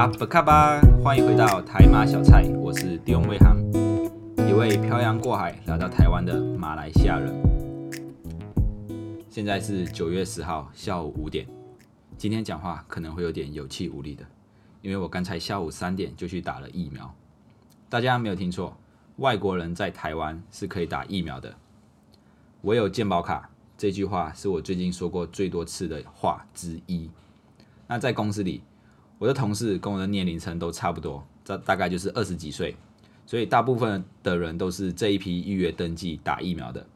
阿布卡巴，欢迎回到台马小菜，我是迪翁卫航，一位漂洋过海来到台湾的马来西亚人。现在是九月十号下午五点，今天讲话可能会有点有气无力的，因为我刚才下午三点就去打了疫苗。大家没有听错，外国人在台湾是可以打疫苗的。我有健保卡，这句话是我最近说过最多次的话之一。那在公司里。我的同事跟我的年龄层都差不多，这大概就是二十几岁，所以大部分的人都是这一批预约登记打疫苗的。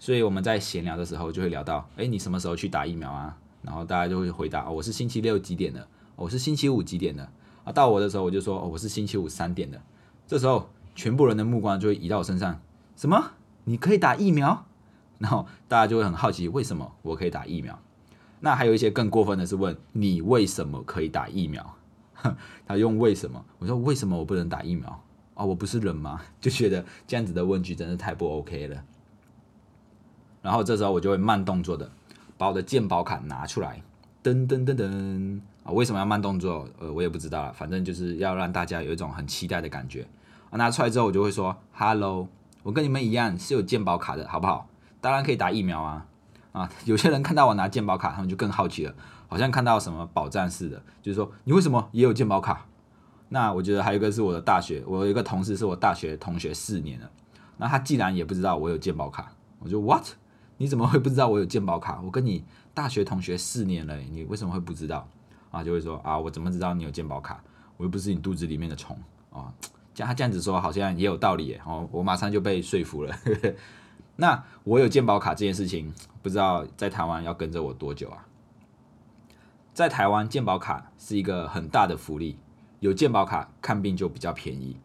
所以我们在闲聊的时候就会聊到，哎，你什么时候去打疫苗啊？然后大家就会回答，哦，我是星期六几点的，我是星期五几点的。啊，到我的时候我就说，哦，我是星期五三点的。这时候全部人的目光就会移到我身上，什么？你可以打疫苗？然后大家就会很好奇，为什么我可以打疫苗？那还有一些更过分的是问你为什么可以打疫苗？他用为什么？我说为什么我不能打疫苗？啊，我不是人吗？就觉得这样子的问句真是太不 OK 了。然后这时候我就会慢动作的把我的健保卡拿出来，噔噔噔噔啊！为什么要慢动作？呃，我也不知道了，反正就是要让大家有一种很期待的感觉。啊，拿出来之后我就会说：“Hello，我跟你们一样是有健保卡的，好不好？当然可以打疫苗啊。”啊，有些人看到我拿健保卡，他们就更好奇了，好像看到什么宝藏似的，就是说你为什么也有健保卡？那我觉得还有一个是我的大学，我有一个同事是我大学同学四年了，那他既然也不知道我有健保卡，我就 what？你怎么会不知道我有健保卡？我跟你大学同学四年了，你为什么会不知道？啊，就会说啊，我怎么知道你有健保卡？我又不是你肚子里面的虫啊！这样他这样子说，好像也有道理耶。哦，我马上就被说服了。那我有健保卡这件事情，不知道在台湾要跟着我多久啊？在台湾健保卡是一个很大的福利，有健保卡看病就比较便宜，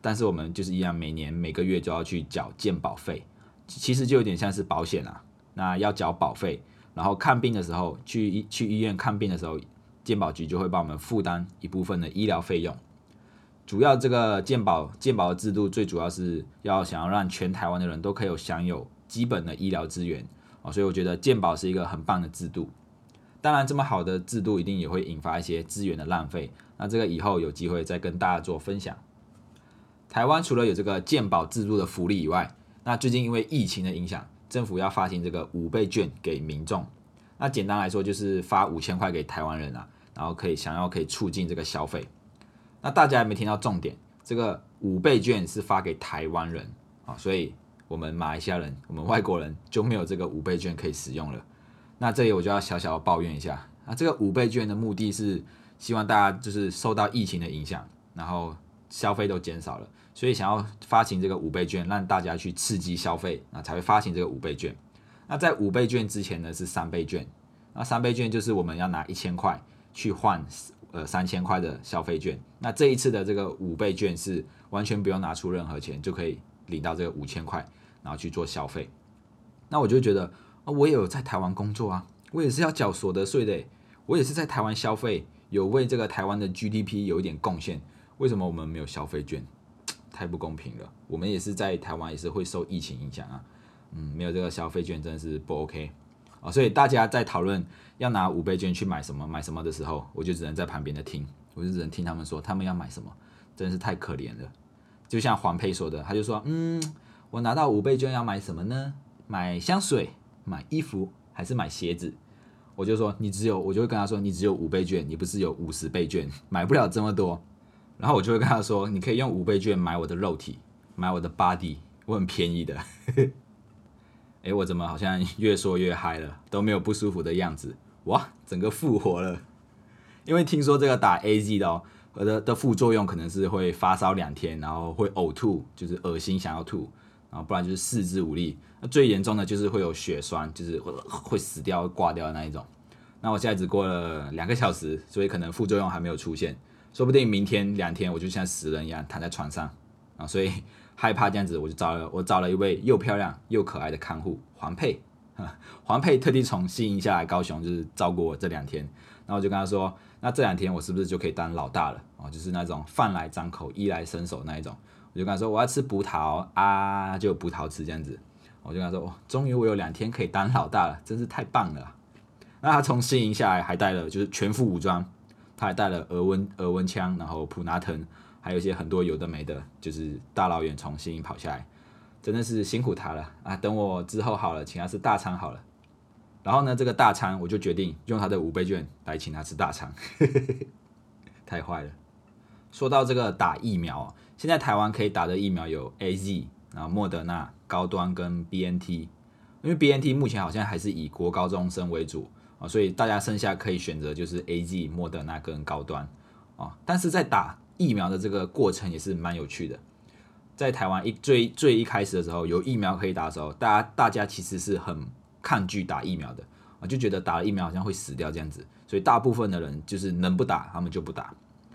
但是我们就是一样，每年每个月就要去缴健保费，其实就有点像是保险啊。那要缴保费，然后看病的时候去医去医院看病的时候，健保局就会帮我们负担一部分的医疗费用。主要这个健保健保的制度，最主要是要想要让全台湾的人都可以有享有基本的医疗资源啊，所以我觉得健保是一个很棒的制度。当然，这么好的制度一定也会引发一些资源的浪费，那这个以后有机会再跟大家做分享。台湾除了有这个健保制度的福利以外，那最近因为疫情的影响，政府要发行这个五倍券给民众。那简单来说就是发五千块给台湾人啊，然后可以想要可以促进这个消费。那大家有没有听到重点？这个五倍券是发给台湾人啊，所以我们马来西亚人、我们外国人就没有这个五倍券可以使用了。那这里我就要小小的抱怨一下，那这个五倍券的目的是希望大家就是受到疫情的影响，然后消费都减少了，所以想要发行这个五倍券，让大家去刺激消费，那才会发行这个五倍券。那在五倍券之前呢是三倍券，那三倍券就是我们要拿一千块去换。呃，三千块的消费券，那这一次的这个五倍券是完全不用拿出任何钱就可以领到这个五千块，然后去做消费。那我就觉得啊，我也有在台湾工作啊，我也是要缴所得税的，我也是在台湾消费，有为这个台湾的 GDP 有一点贡献。为什么我们没有消费券？太不公平了。我们也是在台湾，也是会受疫情影响啊。嗯，没有这个消费券真的是不 OK。啊，所以大家在讨论要拿五倍券去买什么买什么的时候，我就只能在旁边的听，我就只能听他们说他们要买什么，真是太可怜了。就像黄佩说的，他就说，嗯，我拿到五倍券要买什么呢？买香水、买衣服还是买鞋子？我就说你只有，我就会跟他说你只有五倍券，你不是有五十倍券，买不了这么多。然后我就会跟他说，你可以用五倍券买我的肉体，买我的 body，我很便宜的。哎，我怎么好像越说越嗨了，都没有不舒服的样子？哇，整个复活了！因为听说这个打 A Z 的哦，的的副作用可能是会发烧两天，然后会呕吐，就是恶心想要吐，然后不然就是四肢无力。那最严重的就是会有血栓，就是会死掉、挂掉的那一种。那我现在只过了两个小时，所以可能副作用还没有出现，说不定明天两天我就像死人一样躺在床上啊，所以。害怕这样子，我就找了我找了一位又漂亮又可爱的看护黄佩，黄佩特地从新营下来高雄，就是照顾我这两天。然后我就跟他说，那这两天我是不是就可以当老大了？哦，就是那种饭来张口、衣来伸手那一种。我就跟他说，我要吃葡萄啊，就有葡萄吃这样子。我就跟他说，终于我有两天可以当老大了，真是太棒了。那他从新营下来还带了就是全副武装。他还带了额温额温枪，然后普拿疼，还有一些很多有的没的，就是大老远从新营跑下来，真的是辛苦他了啊！等我之后好了，请他吃大餐好了。然后呢，这个大餐我就决定用他的五倍券来请他吃大餐，太坏了。说到这个打疫苗，现在台湾可以打的疫苗有 A Z，然后莫德纳、高端跟 B N T。因为 B N T 目前好像还是以国高中生为主啊，所以大家剩下可以选择就是 A Z、莫德纳跟高端啊。但是在打疫苗的这个过程也是蛮有趣的。在台湾一最最一开始的时候，有疫苗可以打的时候，大家大家其实是很抗拒打疫苗的啊，就觉得打了疫苗好像会死掉这样子，所以大部分的人就是能不打他们就不打。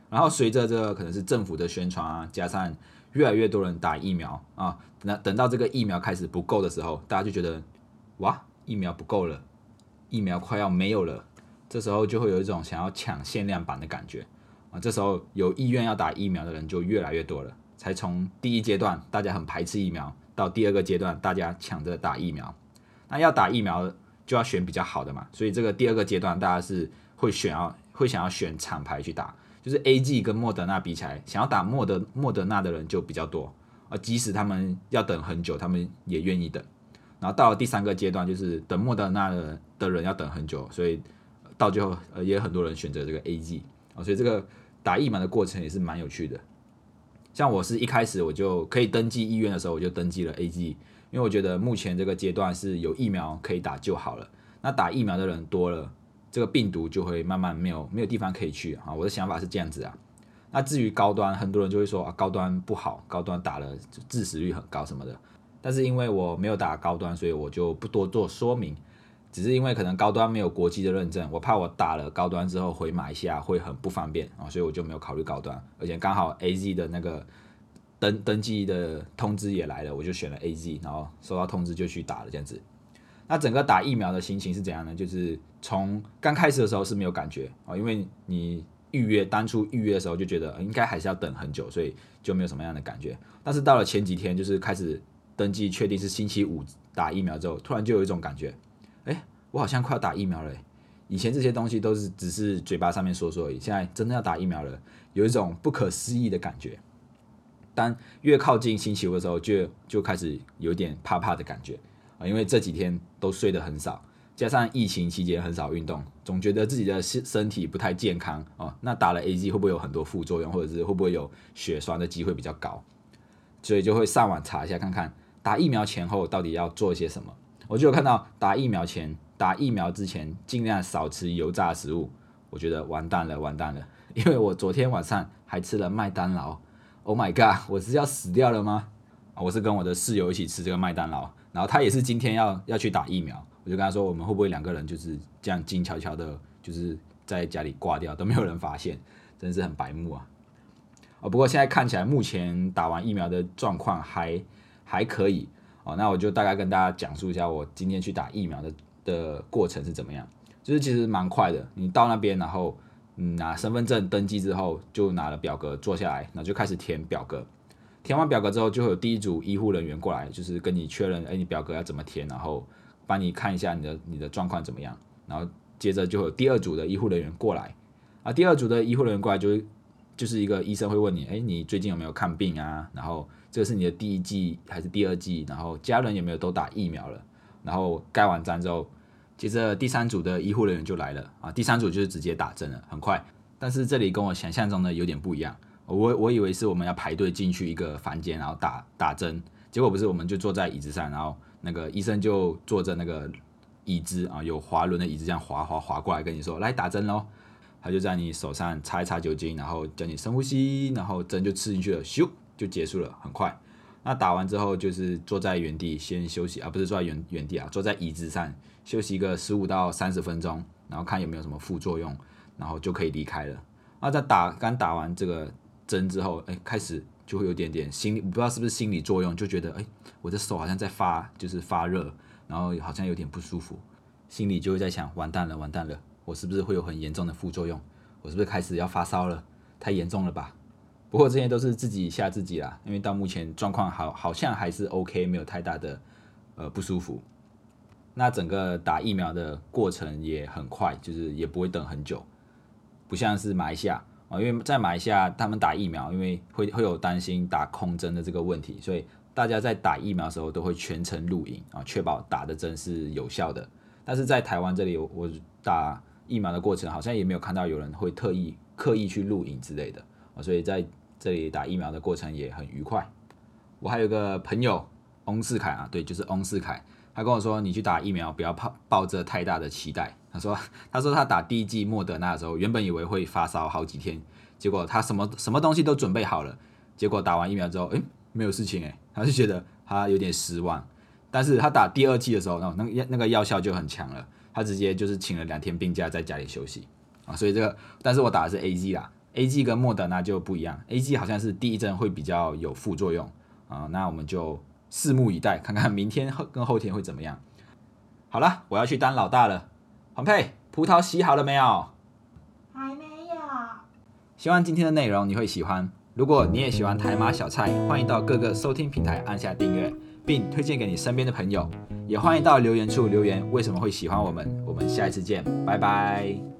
然后随着这个可能是政府的宣传啊，加上越来越多人打疫苗啊，那等到这个疫苗开始不够的时候，大家就觉得哇，疫苗不够了，疫苗快要没有了，这时候就会有一种想要抢限量版的感觉这时候有意愿要打疫苗的人就越来越多了，才从第一阶段大家很排斥疫苗，到第二个阶段大家抢着打疫苗。那要打疫苗就要选比较好的嘛，所以这个第二个阶段大家是会选要会想要选厂牌去打。就是 A G 跟莫德纳比起来，想要打莫德莫德纳的人就比较多啊。即使他们要等很久，他们也愿意等。然后到了第三个阶段，就是等莫德纳的的人要等很久，所以到最后呃也很多人选择这个 A G 啊。所以这个打疫苗的过程也是蛮有趣的。像我是一开始我就可以登记医院的时候，我就登记了 A G，因为我觉得目前这个阶段是有疫苗可以打就好了。那打疫苗的人多了。这个病毒就会慢慢没有没有地方可以去啊！我的想法是这样子啊。那至于高端，很多人就会说啊，高端不好，高端打了致死率很高什么的。但是因为我没有打高端，所以我就不多做说明。只是因为可能高端没有国际的认证，我怕我打了高端之后回马来西亚会很不方便啊，所以我就没有考虑高端。而且刚好 A Z 的那个登登记的通知也来了，我就选了 A Z，然后收到通知就去打了这样子。那整个打疫苗的心情是怎样呢？就是从刚开始的时候是没有感觉啊，因为你预约当初预约的时候就觉得应该还是要等很久，所以就没有什么样的感觉。但是到了前几天，就是开始登记确定是星期五打疫苗之后，突然就有一种感觉，我好像快要打疫苗了。以前这些东西都是只是嘴巴上面说说而已，现在真的要打疫苗了，有一种不可思议的感觉。当越靠近星期五的时候，就就开始有点怕怕的感觉。啊，因为这几天都睡得很少，加上疫情期间很少运动，总觉得自己的身身体不太健康哦。那打了 A G 会不会有很多副作用，或者是会不会有血栓的机会比较高？所以就会上网查一下，看看打疫苗前后到底要做些什么。我就有看到打疫苗前、打疫苗之前尽量少吃油炸食物。我觉得完蛋了，完蛋了，因为我昨天晚上还吃了麦当劳。Oh my god，我是要死掉了吗？我是跟我的室友一起吃这个麦当劳。然后他也是今天要要去打疫苗，我就跟他说，我们会不会两个人就是这样静悄悄的，就是在家里挂掉，都没有人发现，真是很白目啊！哦，不过现在看起来，目前打完疫苗的状况还还可以哦。那我就大概跟大家讲述一下我今天去打疫苗的的过程是怎么样，就是其实蛮快的，你到那边，然后嗯拿身份证登记之后，就拿了表格坐下来，然后就开始填表格。填完表格之后，就会有第一组医护人员过来，就是跟你确认，哎，你表格要怎么填，然后帮你看一下你的你的状况怎么样。然后接着就会有第二组的医护人员过来，啊，第二组的医护人员过来就就是一个医生会问你，哎，你最近有没有看病啊？然后这是你的第一季还是第二季？然后家人有没有都打疫苗了？然后盖完章之后，接着第三组的医护人员就来了，啊，第三组就是直接打针了，很快。但是这里跟我想象中的有点不一样。我我以为是我们要排队进去一个房间，然后打打针，结果不是，我们就坐在椅子上，然后那个医生就坐着那个椅子啊，有滑轮的椅子，这样滑滑滑过来跟你说来打针喽。他就在你手上擦一擦酒精，然后叫你深呼吸，然后针就刺进去了，咻就结束了，很快。那打完之后就是坐在原地先休息啊，不是坐在原原地啊，坐在椅子上休息个十五到三十分钟，然后看有没有什么副作用，然后就可以离开了。那在打刚打完这个。针之后，哎，开始就会有点点心理，不知道是不是心理作用，就觉得，哎，我的手好像在发，就是发热，然后好像有点不舒服，心里就会在想，完蛋了，完蛋了，我是不是会有很严重的副作用？我是不是开始要发烧了？太严重了吧？不过这些都是自己吓自己啦，因为到目前状况好，好像还是 OK，没有太大的呃不舒服。那整个打疫苗的过程也很快，就是也不会等很久。不像是马来西亚啊，因为在马来西亚他们打疫苗，因为会会有担心打空针的这个问题，所以大家在打疫苗的时候都会全程录影啊，确保打的针是有效的。但是在台湾这里，我打疫苗的过程好像也没有看到有人会特意刻意去录影之类的啊，所以在这里打疫苗的过程也很愉快。我还有个朋友翁世凯啊，对，就是翁世凯。他跟我说：“你去打疫苗，不要抱抱着太大的期待。”他说：“他说他打第一剂莫德纳的时候，原本以为会发烧好几天，结果他什么什么东西都准备好了，结果打完疫苗之后，诶，没有事情诶，他就觉得他有点失望。但是他打第二剂的时候，那那个那个药效就很强了，他直接就是请了两天病假在家里休息啊。所以这个，但是我打的是 A G 啦，A G 跟莫德纳就不一样，A G 好像是第一针会比较有副作用啊，那我们就。”拭目以待，看看明天后跟后天会怎么样。好了，我要去当老大了。黄佩，葡萄洗好了没有？还没有。希望今天的内容你会喜欢。如果你也喜欢台马小菜，欢迎到各个收听平台按下订阅，并推荐给你身边的朋友。也欢迎到留言处留言为什么会喜欢我们。我们下一次见，拜拜。